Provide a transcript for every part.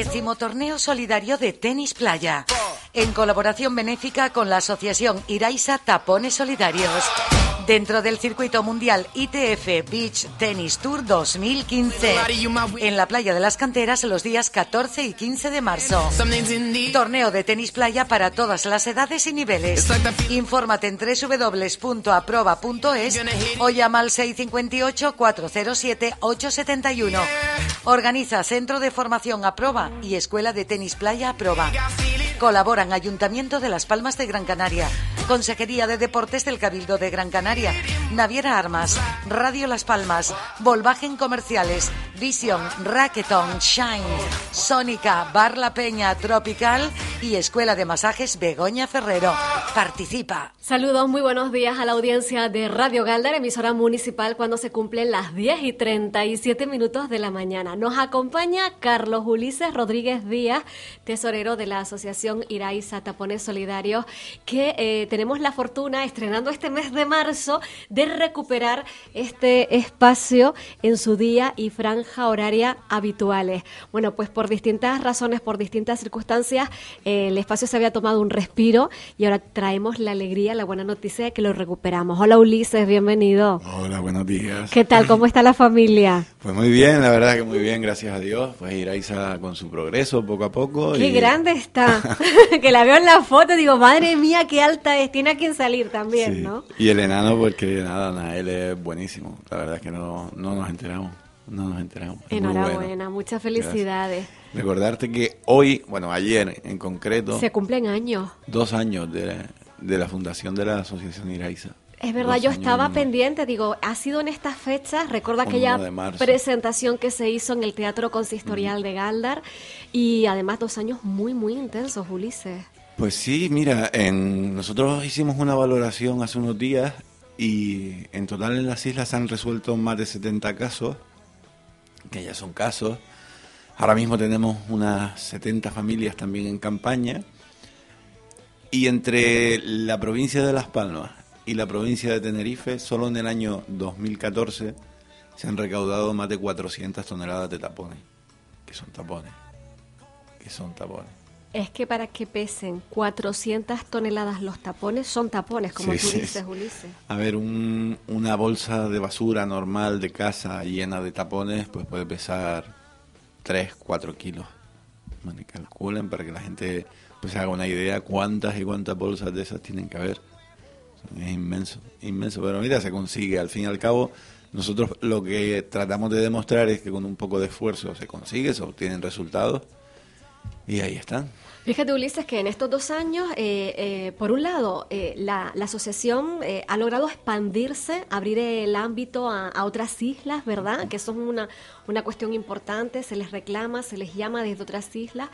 Décimo torneo solidario de tenis playa. En colaboración benéfica con la asociación Iraisa Tapones Solidarios. Dentro del circuito mundial ITF Beach Tennis Tour 2015. En la playa de las canteras los días 14 y 15 de marzo. Torneo de tenis playa para todas las edades y niveles. Infórmate en www.aproba.es o llama al 658 407 871. Organiza Centro de Formación Aproba y Escuela de Tenis Playa Aproba. Colaboran Ayuntamiento de Las Palmas de Gran Canaria, Consejería de Deportes del Cabildo de Gran Canaria, Naviera Armas, Radio Las Palmas, Volvagen Comerciales, Vision, Racketon, Shine, Sónica, Bar La Peña, Tropical y Escuela de Masajes Begoña Ferrero. Participa. Saludos, muy buenos días a la audiencia de Radio Galdar, emisora municipal, cuando se cumplen las 10 y 37 minutos de la mañana. Nos acompaña Carlos Ulises Rodríguez Díaz, tesorero de la Asociación Iraiza Tapones Solidarios, que eh, tenemos la fortuna, estrenando este mes de marzo, de recuperar este espacio en su día y franja horaria habituales. Bueno, pues por distintas razones, por distintas circunstancias, eh, el espacio se había tomado un respiro y ahora traemos la alegría, la buena noticia de que lo recuperamos. Hola Ulises, bienvenido. Hola, buenos días. ¿Qué tal? ¿Cómo está la familia? Pues muy bien, la verdad que muy bien, gracias a Dios. Pues Iraiza con su progreso poco a poco. Qué y- grande está. que la veo en la foto, digo, madre mía, qué alta es. Tiene a quien salir también, Sí. ¿no? Y el enano, porque nada, nada, él es buenísimo. La verdad es que no, no nos enteramos. No nos enteramos. Enhorabuena, bueno. muchas felicidades. Recordarte que hoy, bueno, ayer en concreto, Se cumplen años. dos años de, de la fundación de la Asociación Iraiza. Es verdad, Dos yo estaba en- pendiente, digo, ha sido en estas fechas, recuerda aquella presentación que se hizo en el Teatro Consistorial de Galdar y además dos años muy, muy intensos, Ulises. Pues sí, mira, en, nosotros hicimos una valoración hace unos días y en total en las islas se han resuelto más de 70 casos, que ya son casos. Ahora mismo tenemos unas 70 familias también en campaña. Y entre la provincia de Las Palmas y la provincia de Tenerife, solo en el año 2014 se han recaudado más de 400 toneladas de tapones. Que son tapones. Que son tapones. Es que para que pesen 400 toneladas los tapones, son tapones, como Sí, tú sí, dices. Ulises. A ver, un- una bolsa de basura normal de casa llena de tapones, pues puede pesar 3, 4 kilos. Bueno, calculen para que la gente pues haga una idea cuántas y cuántas bolsas de esas tienen que haber. Es inmenso, inmenso. Pero mira, se consigue. Al fin y al cabo, nosotros lo que tratamos de demostrar es que con un poco de esfuerzo se consigue, se obtienen resultados. Y ahí están. Fíjate, Ulises, que en estos dos años, eh, eh, por un lado, eh, la, la asociación ha logrado expandirse, abrir el ámbito a, a otras islas, ¿verdad? Que son una, una cuestión importante, se les reclama, se les llama desde otras islas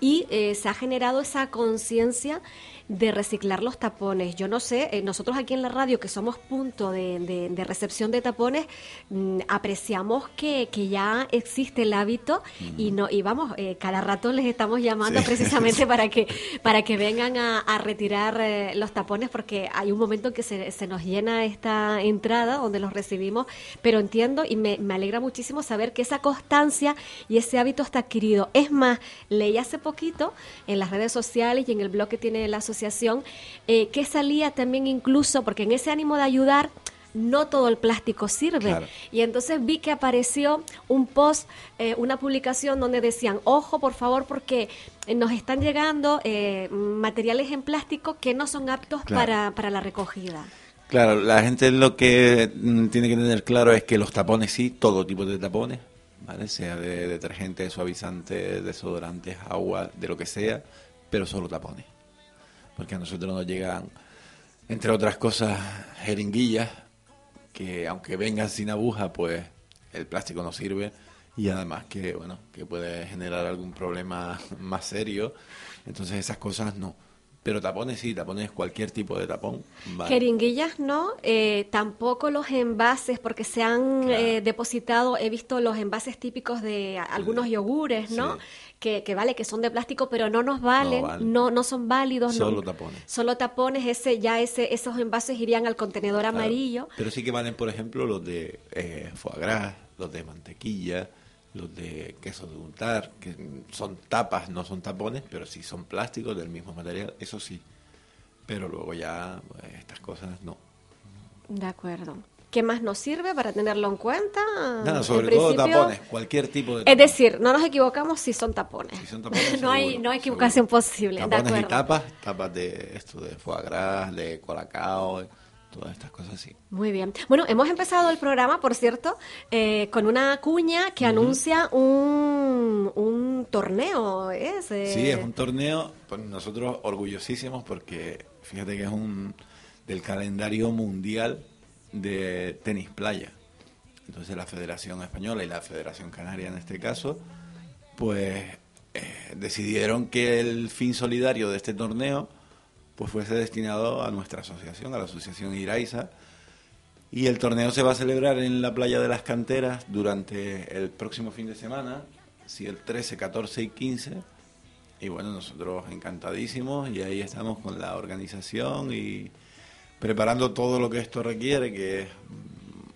y se ha generado esa conciencia de reciclar los tapones. Yo no sé, nosotros aquí en la radio, que somos punto de, de- de recepción de tapones, mm, apreciamos que, que ya existe el hábito y no y vamos, cada rato les estamos llamando Sí. precisamente para que para que vengan a, a retirar eh, los tapones porque hay un momento en que se, se nos llena esta entrada donde los recibimos, pero entiendo y me, me alegra muchísimo saber que esa constancia y ese hábito está adquirido. Es más, leí hace poquito en las redes sociales y en el blog que tiene la asociación eh, que salía también incluso, porque en ese ánimo de ayudar, no todo el plástico sirve. Claro. Y entonces vi que apareció un post, eh, una publicación donde decían, ojo por favor, porque eh, nos están llegando eh, materiales en plástico que no son aptos Claro. para, para la recogida. Claro, la gente lo que mm, tiene que tener claro es que los tapones sí, todo tipo de tapones, ¿vale? Sea de detergente, suavizante, desodorantes, agua, de lo que sea, pero solo tapones. Porque a nosotros nos llegan, entre otras cosas, jeringuillas, que aunque vengan sin aguja, pues el plástico no sirve y además que, bueno, que puede generar algún problema más serio. Entonces esas cosas no. Pero tapones sí, tapones, cualquier tipo de tapón. vale. Jeringuillas no, eh, tampoco los envases, porque se han Claro. eh, depositado, he visto los envases típicos de algunos yogures, ¿no? Sí. Que, que vale, que son de plástico, pero no nos valen, no, valen. no, son válidos. no. Solo tapones. Solo tapones, ese, ya ese, esos envases irían al contenedor Claro. amarillo. Pero sí que valen, por ejemplo, los de eh, foie gras, los de mantequilla, los de queso de untar, que son tapas, no son tapones, pero sí son plásticos del mismo material, eso sí. Pero luego ya pues, estas cosas no. De acuerdo. ¿Qué más nos sirve para tenerlo en cuenta? Nada, sobre todo tapones, cualquier tipo de Es decir, no nos equivocamos si son tapones. Si son tapones no, hay, no hay equivocación posible. Tapones y tapas, tapas de esto de foie gras, de colacao, todas estas cosas así. Muy bien. Bueno, hemos empezado el programa, por cierto, eh, con una cuña que anuncia un, un torneo. ¿es? Eh, sí, es un torneo, pues nosotros orgullosísimos porque fíjate que es un del calendario mundial de tenis playa. Entonces la Federación Española y la Federación Canaria en este caso, pues eh, decidieron que el fin solidario de este torneo pues fuese destinado a nuestra asociación, a la Asociación Iraiza. Y el torneo se va a celebrar en la playa de las canteras durante el próximo fin de semana, si el 13, 14 y 15. Y bueno, nosotros encantadísimos y ahí estamos con la organización y preparando todo lo que esto requiere, que es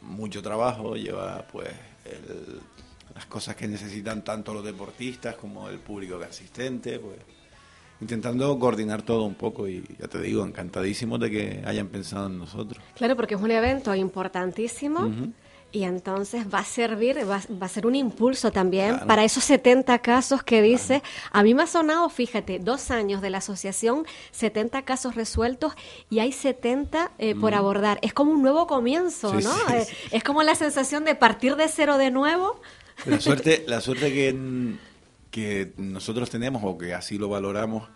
mucho trabajo, lleva pues las cosas que necesitan tanto los deportistas como el público que asistente, pues intentando coordinar todo un poco y ya te digo, encantadísimo de que hayan pensado en nosotros. Claro, porque es un evento importantísimo. Y entonces va a servir, va, a ser un impulso también para esos 70 casos que dice. A mí me ha sonado, fíjate, dos años de la asociación, 70 casos resueltos y hay 70 eh, por abordar. Es como un nuevo comienzo, ¿no? Eh, es como la sensación de partir de cero de nuevo. La suerte, la suerte que, que nosotros tenemos, o que así lo valoramos,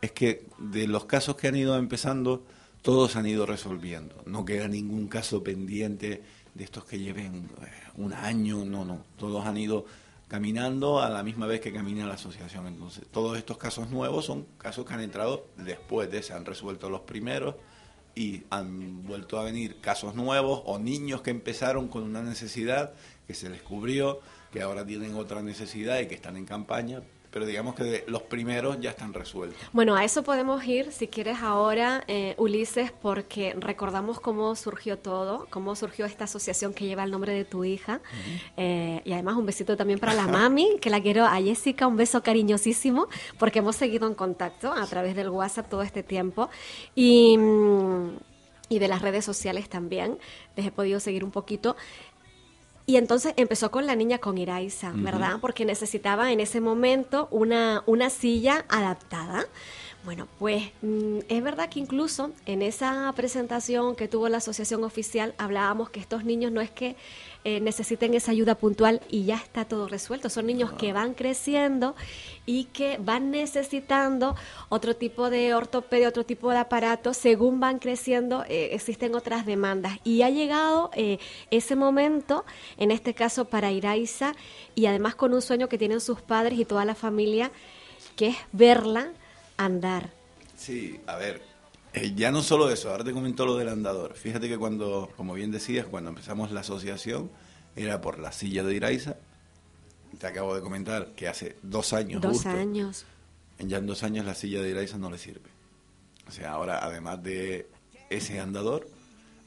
es que de los casos que han ido empezando, todos han ido resolviendo. No queda ningún caso pendiente de estos que lleven eh, un año, no, no, todos han ido caminando a la misma vez que camina la asociación. Entonces, todos estos casos nuevos son casos que han entrado después de, se han resuelto los primeros y han vuelto a venir casos nuevos o niños que empezaron con una necesidad que se descubrió, que ahora tienen otra necesidad y que están en campaña, pero digamos que los primeros ya están resueltos. Bueno, a eso podemos ir, si quieres, ahora, eh, Ulises, porque recordamos cómo surgió todo, cómo surgió esta asociación que lleva el nombre de tu hija, eh, y además un besito también para la mami, que la quiero, a Jessica, un beso cariñosísimo, porque hemos seguido en contacto a través del WhatsApp todo este tiempo, y mm, y de las redes sociales también. Les he podido seguir un poquito. Y entonces empezó con la niña con Iraiza, ¿verdad? Porque necesitaba en ese momento una, una silla adaptada. Bueno, pues mm, es verdad que incluso en esa presentación que tuvo la asociación oficial hablábamos que estos niños no es que eh, necesiten esa ayuda puntual y ya está todo resuelto. Son niños que van creciendo y que van necesitando otro tipo de ortopedia, otro tipo de aparato. Según van creciendo, eh, existen otras demandas. Y ha llegado eh, ese momento, en este caso para Iraiza, y además con un sueño que tienen sus padres y toda la familia, que es verla andar. Sí, a ver, eh, ya no solo eso, ahora te comentó lo del andador. Fíjate que cuando, como bien decías, cuando empezamos la asociación, era por la silla de Iraiza. Te acabo de comentar que hace dos años. Dos años. Ya en dos años la silla de Iraiza no le sirve. O sea, ahora además de ese andador,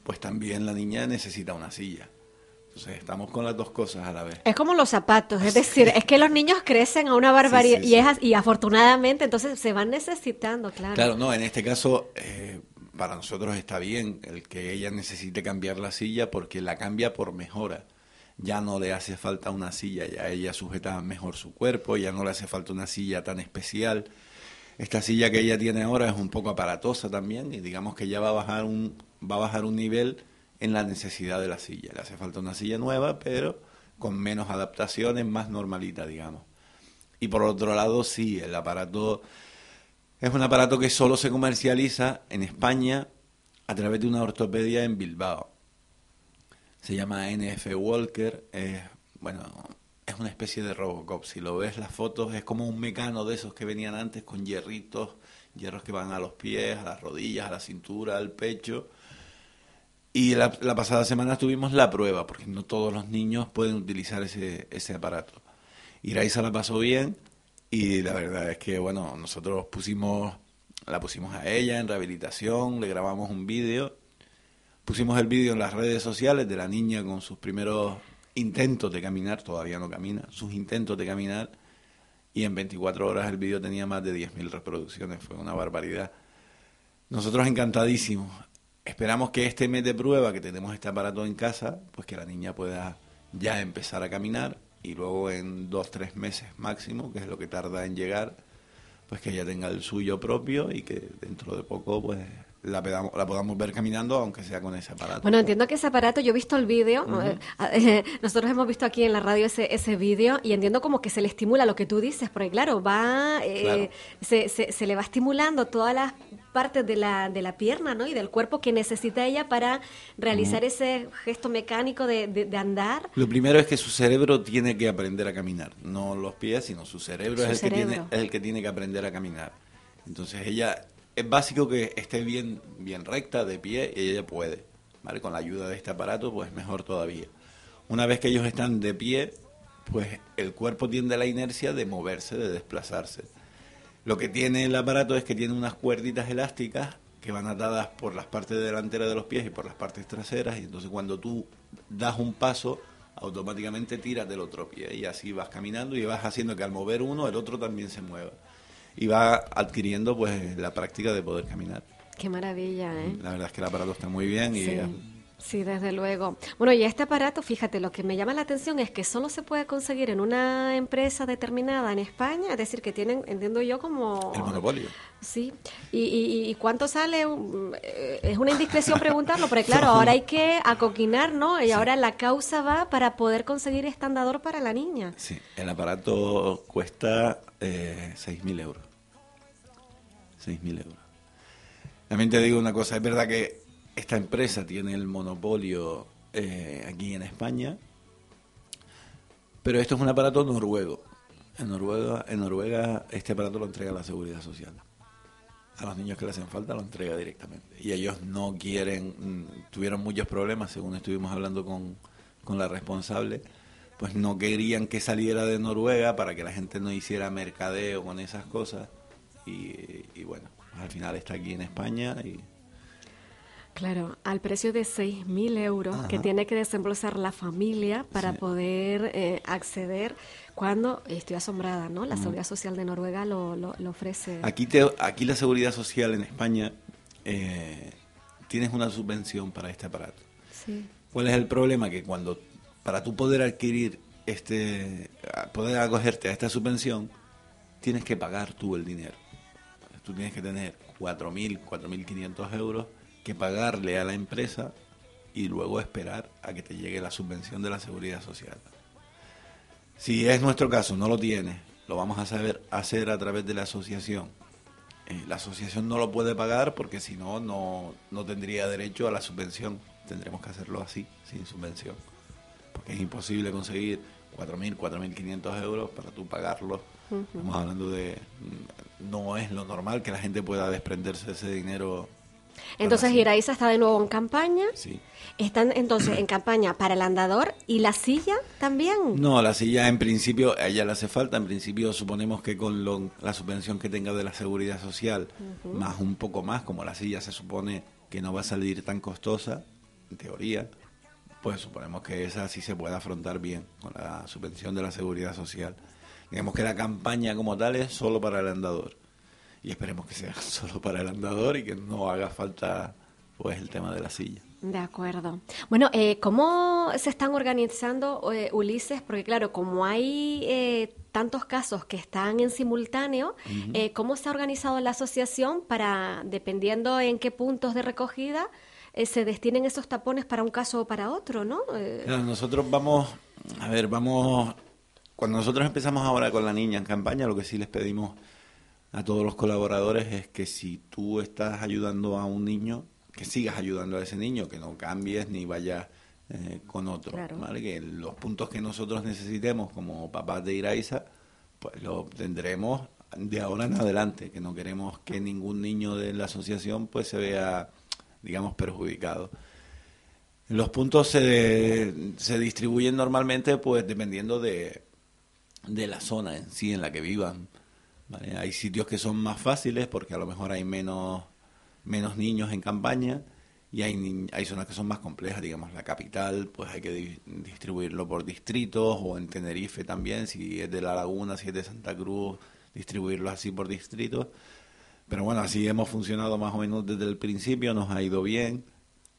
pues también la niña necesita una silla. Entonces estamos con las dos cosas a la vez. Es como los zapatos, es decir, es que los niños crecen a una barbaridad y, es, y afortunadamente entonces se van necesitando, claro. Claro, no, en este caso eh, para nosotros está bien el que ella necesite cambiar la silla porque la cambia por mejora. Ya no le hace falta una silla, ya ella sujeta mejor su cuerpo, ya no le hace falta una silla tan especial. Esta silla que ella tiene ahora es un poco aparatosa también y digamos que ya va a bajar un va a bajar un nivel en la necesidad de la silla. Le hace falta una silla nueva, pero con menos adaptaciones, más normalita, digamos. Y por otro lado, sí, el aparato es un aparato que solo se comercializa en España a través de una ortopedia en Bilbao. Se llama NF Walker. Es, bueno, es una especie de Robocop. Si lo ves las fotos, es como un mecano de esos que venían antes con hierritos, hierros que van a los pies, a las rodillas, a la cintura, al pecho y la, pasada semana tuvimos la prueba, porque no todos los niños pueden utilizar ese, ese aparato. Iraisa la pasó bien y la verdad es que, bueno, nosotros pusimos, la pusimos a ella en rehabilitación, le grabamos un vídeo, pusimos el vídeo en las redes sociales de la niña con sus primeros intentos de caminar, todavía no camina, sus intentos de caminar, y en 24 horas el vídeo tenía más de 10.000 reproducciones, fue una barbaridad. Nosotros encantadísimos. Esperamos que este mes de prueba, que tenemos este aparato en casa, pues que la niña pueda ya empezar a caminar y luego en dos, tres meses máximo, que es lo que tarda en llegar, pues que ella tenga el suyo propio y que dentro de poco pues la, podamos, la podamos ver caminando, aunque sea con ese aparato. Bueno, entiendo que ese aparato, yo he visto el vídeo, eh, eh, nosotros hemos visto aquí en la radio ese, ese vídeo y entiendo como que se le estimula lo que tú dices, porque claro, va, eh, Se, se, se, le va estimulando todas las partes de la, de la pierna ¿no? y del cuerpo que necesita ella para realizar ese gesto mecánico de, de, andar. Lo primero es que su cerebro tiene que aprender a caminar, no los pies, sino su cerebro, es, el Que tiene, es el que tiene que aprender a caminar. Entonces ella es básico que esté bien, bien recta, de pie, y ella puede. ¿vale? Con la ayuda de este aparato, pues mejor todavía. Una vez que ellos están de pie, pues el cuerpo tiende a la inercia de moverse, de desplazarse. Lo que tiene el aparato es que tiene unas cuerditas elásticas que van atadas por las partes delanteras de los pies y por las partes traseras, y entonces cuando tú das un paso, automáticamente tiras del otro pie y así vas caminando y vas haciendo que al mover uno el otro también se mueva y va adquiriendo pues la práctica de poder caminar. Qué maravilla, ¿eh? La verdad es que el aparato está muy bien y... Sí. Desde luego. Bueno, y este aparato, fíjate, lo que me llama la atención es que solo se puede conseguir en una empresa determinada en España, es decir, que tienen, entiendo yo, como... El monopolio. Sí. ¿Y, y, cuánto sale? Es una indiscreción preguntarlo, porque claro, ahora hay que acoquinar, ¿no? Y ahora la causa va para poder conseguir este andador para la niña. Sí, el aparato cuesta eh, 6.000 euros. 6.000 euros. También te digo una cosa, es verdad que esta empresa tiene el monopolio eh, aquí en España, pero esto es un aparato noruego. En Noruega, en Noruega este aparato lo entrega la Seguridad Social. A los niños que le hacen falta lo entrega directamente. Y ellos no quieren, mm, tuvieron muchos problemas, según estuvimos hablando con, con la responsable, pues no querían que saliera de Noruega para que la gente no hiciera mercadeo con esas cosas y, bueno, al final está aquí en España y... Claro, al precio de 6.000 euros que tiene que desembolsar la familia para poder eh, acceder cuando, estoy asombrada, ¿no? La Seguridad Social de Noruega lo, lo, ofrece. Aquí, te, aquí la Seguridad Social en España eh, tienes una subvención para este aparato. Sí. ¿Cuál es el problema? Que cuando, para tú poder adquirir este, poder acogerte a esta subvención, tienes que pagar tú el dinero tú tienes que tener 4.000, 4.500 euros que pagarle a la empresa y luego esperar a que te llegue la subvención de la seguridad social. Si es nuestro caso, no lo tienes, lo vamos a saber hacer a través de la asociación. Eh, la asociación no lo puede pagar porque si no, no tendría derecho a la subvención. Tendremos que hacerlo así, sin subvención. Porque es imposible conseguir 4.000, 4.500 euros para tú pagarlo. Estamos hablando de no es lo normal que la gente pueda desprenderse de ese dinero. Entonces Iraiza está de nuevo en campaña. Sí. Están entonces en campaña para el andador y la silla también. No, la silla en principio a ella le hace falta. En principio suponemos que con la subvención que tenga de la seguridad social, más un poco más, como la silla se supone que no va a salir tan costosa, en teoría, pues suponemos que esa sí se puede afrontar bien con la subvención de la seguridad social. Digamos que la campaña como tal es solo para el andador. Y esperemos que sea solo para el andador y que no haga falta pues el tema de la silla. De acuerdo. Bueno, eh, ¿cómo se están organizando, eh, Ulises? Porque claro, como hay eh, tantos casos que están en simultáneo, eh, ¿cómo se ha organizado la asociación para, dependiendo en qué puntos de recogida, se destinen esos tapones para un caso o para otro, ¿no? nosotros vamos, a ver, vamos cuando nosotros empezamos ahora con la niña en campaña, lo que sí les pedimos a todos los colaboradores es que si tú estás ayudando a un niño, que sigas ayudando a ese niño, que no cambies ni vayas eh, con otro, ¿vale? Que los puntos que nosotros necesitemos como papás de Iraiza, pues lo obtendremos de ahora en adelante, que no queremos que ningún niño de la asociación pues se vea, digamos, perjudicado. Los puntos se, se distribuyen normalmente pues dependiendo de, de la zona en sí en la que vivan. Hay sitios que son más fáciles porque a lo mejor hay menos, menos niños en campaña y hay, hay zonas que son más complejas, digamos la capital, pues hay que distribuirlo por distritos o en Tenerife también, si es de La Laguna, si es de Santa Cruz, distribuirlo así por distritos. Pero bueno, así hemos funcionado más o menos desde el principio, nos ha ido bien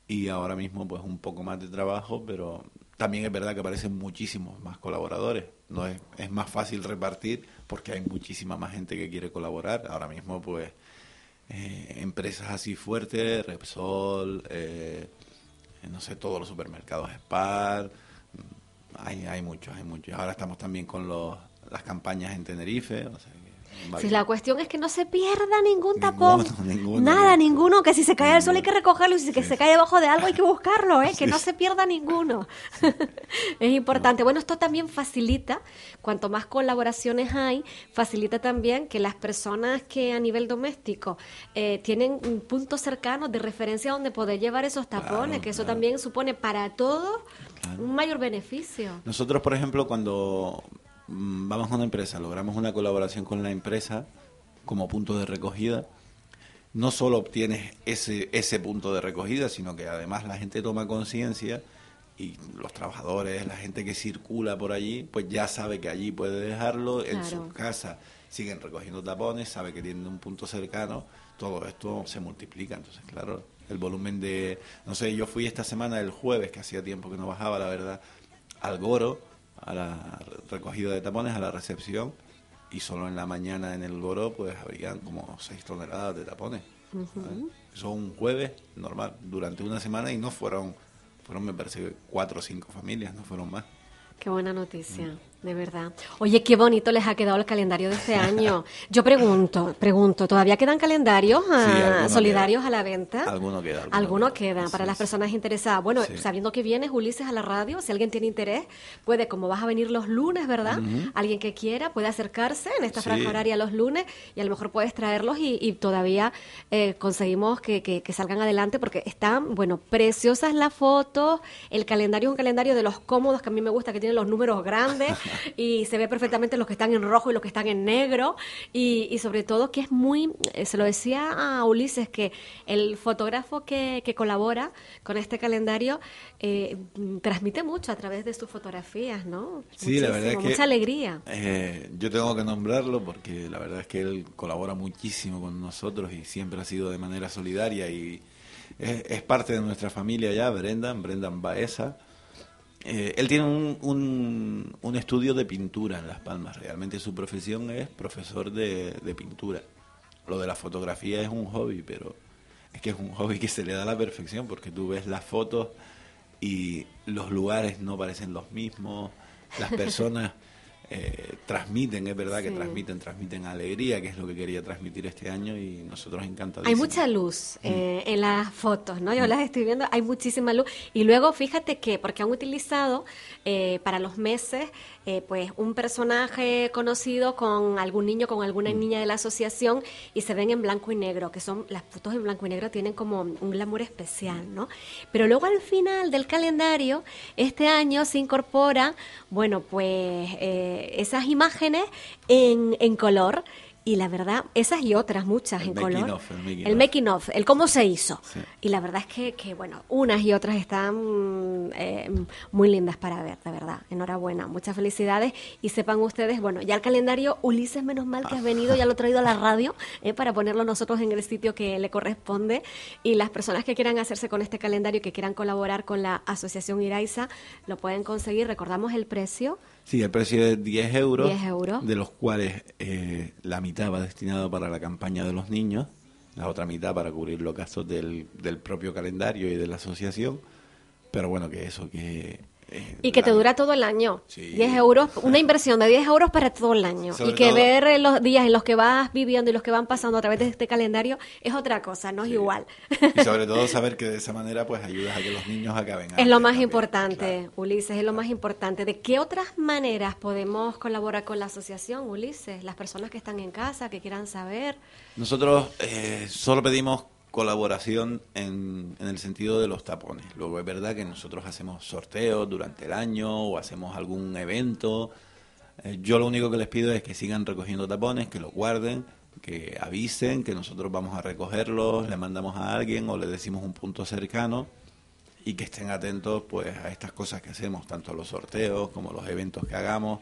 y ahora mismo pues un poco más de trabajo, pero también es verdad que aparecen muchísimos más colaboradores. No es, es más fácil repartir porque hay muchísima más gente que quiere colaborar. Ahora mismo pues eh, empresas así fuertes, Repsol, eh, no sé, todos los supermercados Spar, hay, hay muchos, hay muchos. Ahora estamos también con los, las campañas en Tenerife, o sea, si la cuestión es que no se pierda ningún tapón. nada, ninguno. Que si se cae el sol hay que recogerlo y si se cae debajo de algo hay que buscarlo, ¿eh? que no se pierda ninguno. es importante. Bueno, esto también facilita, cuanto más colaboraciones hay, facilita también que las personas que a nivel doméstico eh, tienen puntos cercanos de referencia donde poder llevar esos tapones, que eso también supone para todos un mayor beneficio. Nosotros, por ejemplo, cuando vamos a una empresa, logramos una colaboración con la empresa como punto de recogida, no solo obtienes ese, ese punto de recogida, sino que además la gente toma conciencia y los trabajadores, la gente que circula por allí, pues ya sabe que allí puede dejarlo, en su casa siguen recogiendo tapones, sabe que tienen un punto cercano, todo esto se multiplica, entonces claro, el volumen de, no sé, yo fui esta semana el jueves, que hacía tiempo que no bajaba, la verdad, al Goro, a la recogida de tapones, a la recepción, y solo en la mañana en el Goro pues habrían como 6 toneladas de tapones. Eso un jueves normal, durante una semana y no fueron, fueron me parece, cuatro o cinco familias, no fueron más. Qué buena noticia. Mm. De verdad. Oye, qué bonito les ha quedado el calendario de este año. Yo pregunto, pregunto, ¿todavía quedan calendarios ah, solidarios a la venta? Alguno queda. Alguno, queda para las personas interesadas. Bueno, sabiendo que vienes, Ulises, a la radio, si alguien tiene interés, puede, como vas a venir los lunes, ¿verdad? Alguien que quiera puede acercarse en esta franja horaria los lunes y a lo mejor puedes traerlos y, todavía eh, conseguimos que, que, salgan adelante porque están, bueno, preciosas las fotos. El calendario es un calendario de los cómodos que a mí me gusta, que tiene los números grandes. y se ve perfectamente los que están en rojo y los que están en negro y, sobre todo que es muy, eh, se lo decía a Ulises, que el fotógrafo que, colabora con este calendario eh, transmite mucho a través de sus fotografías, ¿no? Sí, la verdad es que... Mucha alegría. Eh, yo tengo que nombrarlo porque la verdad es que él colabora muchísimo con nosotros y siempre ha sido de manera solidaria y es, parte de nuestra familia ya, Brendan, Brendan Baeza eh, él tiene un, un, estudio de pintura en Las Palmas. Realmente su profesión es profesor de, de, pintura. Lo de la fotografía es un hobby, pero es que es un hobby que se le da a la perfección porque tú ves las fotos y los lugares no parecen los mismos, las personas eh, transmiten, es verdad que transmiten, transmiten alegría, que es lo que quería transmitir este año y nosotros encantados. Hay mucha luz mm. eh, en las fotos, ¿no? Yo mm. las estoy viendo, hay muchísima luz. Y luego fíjate que, porque han utilizado eh, para los meses eh, pues un personaje conocido con algún niño, con alguna mm. niña de la asociación y se ven en blanco y negro, que son las fotos en blanco y negro tienen como un glamour especial, ¿no? Pero luego al final del calendario, este año se incorpora, bueno, pues eh, esas imágenes en, en color y la verdad, esas y otras, muchas en color. el, making of, el cómo se hizo. Y la verdad es que, que, bueno, unas y otras están eh, muy lindas para ver, de verdad. Enhorabuena, muchas felicidades. Y sepan ustedes, bueno, ya el calendario, Ulises, menos mal que has venido, ya lo he traído a la radio eh, para ponerlo nosotros en el sitio que le corresponde. Y las personas que quieran hacerse con este calendario, que quieran colaborar con la Asociación Iraiza, lo pueden conseguir. Recordamos el precio. Sí, el precio es 10 euros, de los cuales eh, la mitad va destinado para la campaña de los niños, la otra mitad para cubrir los gastos del, del propio calendario y de la asociación. Pero bueno, que eso, que y que te dura todo el año. 10 euros, una inversión de 10 euros para todo el año. y que ver los días en los que vas viviendo y los que van pasando a través de este calendario es otra cosa, no es igual. Y sobre todo saber que de esa manera pues ayudas a que los niños acaben. Es lo más importante, Ulises, es lo más importante. ¿De qué otras maneras podemos colaborar con la asociación, Ulises? Las personas que están en casa, que quieran saber. Nosotros eh, solo pedimos colaboración en, en, el sentido de los tapones. Luego es verdad que nosotros hacemos sorteos durante el año o hacemos algún evento. Eh, yo lo único que les pido es que sigan recogiendo tapones, que los guarden, que avisen, que nosotros vamos a recogerlos, le mandamos a alguien o le decimos un punto cercano y que estén atentos pues a estas cosas que hacemos, tanto los sorteos como los eventos que hagamos,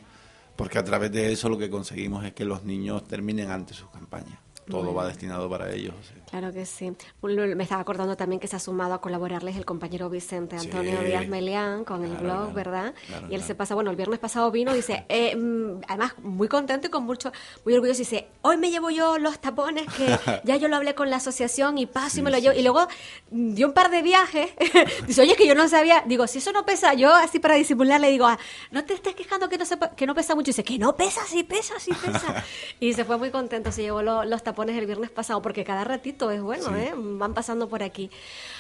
porque a través de eso lo que conseguimos es que los niños terminen antes sus campañas todo va destinado para ellos. Claro que sí. Me estaba acordando también que se ha sumado a colaborarles el compañero Vicente Antonio Díaz Melián con el blog, ¿verdad? y él se pasa, bueno, el viernes pasado vino y dice, eh, mm, además muy contento y con mucho, muy orgulloso, dice, hoy me llevo yo los tapones que ya yo lo hablé con la asociación y paso y me lo llevo. Y luego dio un par de viajes. dice, oye, es que yo no sabía. Digo, si eso no pesa, yo así para disimular le digo, ah, no te estés quejando que no, sepa, que no pesa mucho. Y dice, que no pesa, sí pesa, sí pesa. y se fue muy contento, se llevó los tapones pones el viernes pasado, porque cada ratito es bueno, ¿eh? van pasando por aquí.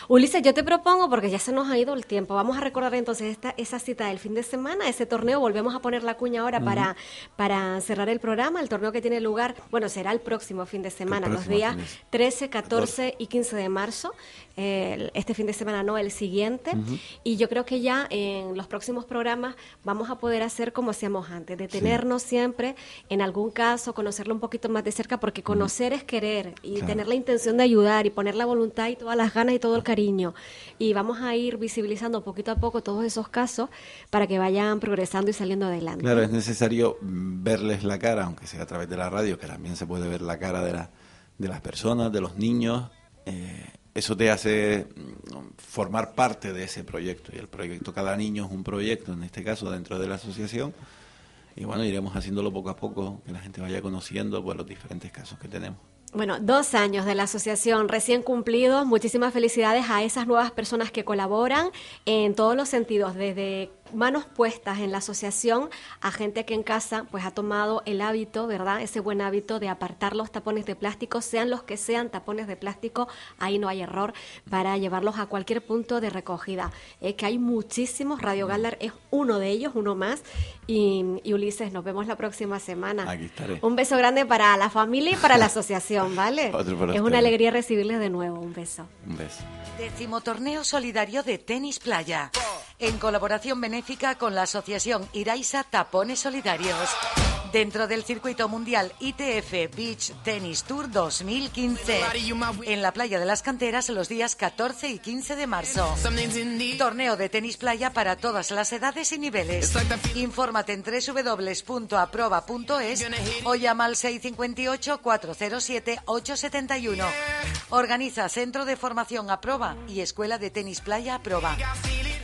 Ulises, yo te propongo, porque ya se nos ha ido el tiempo, vamos a recordar entonces esta, esa cita del fin de semana, ese torneo, volvemos a poner la cuña ahora para, para cerrar el programa, el torneo que tiene lugar, bueno, será el próximo fin de semana, los días 13, 14 y 15 de marzo, este fin de semana no, el siguiente, y yo creo que ya en los próximos programas vamos a poder hacer como hacíamos antes, detenernos siempre, en algún caso, conocerlo un poquito más de cerca, porque conocer es querer y tener la intención de ayudar y poner la voluntad y todas las ganas y todo el cariño. Y vamos a ir visibilizando poquito a poco todos esos casos para que vayan progresando y saliendo adelante. Claro, es necesario verles la cara, aunque sea a través de la radio, que también se puede ver la cara de, la, de las personas, de los niños. Eh, eso te hace mm, formar parte de ese proyecto. Y el proyecto Cada Niño es un proyecto, en este caso, dentro de la asociación y bueno, iremos haciéndolo poco a poco, que la gente vaya conociendo pues, los diferentes casos que tenemos. Bueno, dos años de la asociación recién cumplidos. Muchísimas felicidades a esas nuevas personas que colaboran en todos los sentidos, desde manos puestas en la asociación a gente que en casa pues ha tomado el hábito, ¿verdad? Ese buen hábito de apartar los tapones de plástico, sean los que sean tapones de plástico, ahí no hay error para llevarlos a cualquier punto de recogida. Es que hay muchísimos, Radio Galdar es uno de ellos, uno más. Y, Ulises, nos vemos la próxima semana. Aquí estaré. Un beso grande para la familia y para la asociación, ¿vale? es una alegría recibirles de nuevo. Un beso. Un beso. Décimo torneo solidario de tenis playa en colaboración benéfica con la asociación Iraisa Tapones Solidarios dentro del circuito mundial ITF Beach Tennis Tour 2015 en la playa de las canteras los días 14 y 15 de marzo. Torneo de tenis playa para todas las edades y niveles. Infórmate en www.aproba.es o llama al 658 407 871. Organiza Centro de Formación Aproba y Escuela de Tenis Playa Aproba.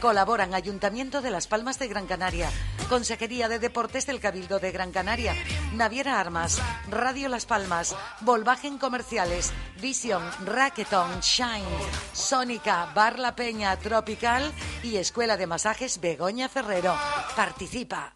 Colaboran Ayuntamiento de Las Palmas de Gran Canaria, Consejería de Deportes del Cabildo de Gran Canaria, Naviera Armas, Radio Las Palmas, Volvagen Comerciales, Vision, Racketon, Shine, Sónica, Bar La Peña, Tropical y Escuela de Masajes Begoña Ferrero. Participa.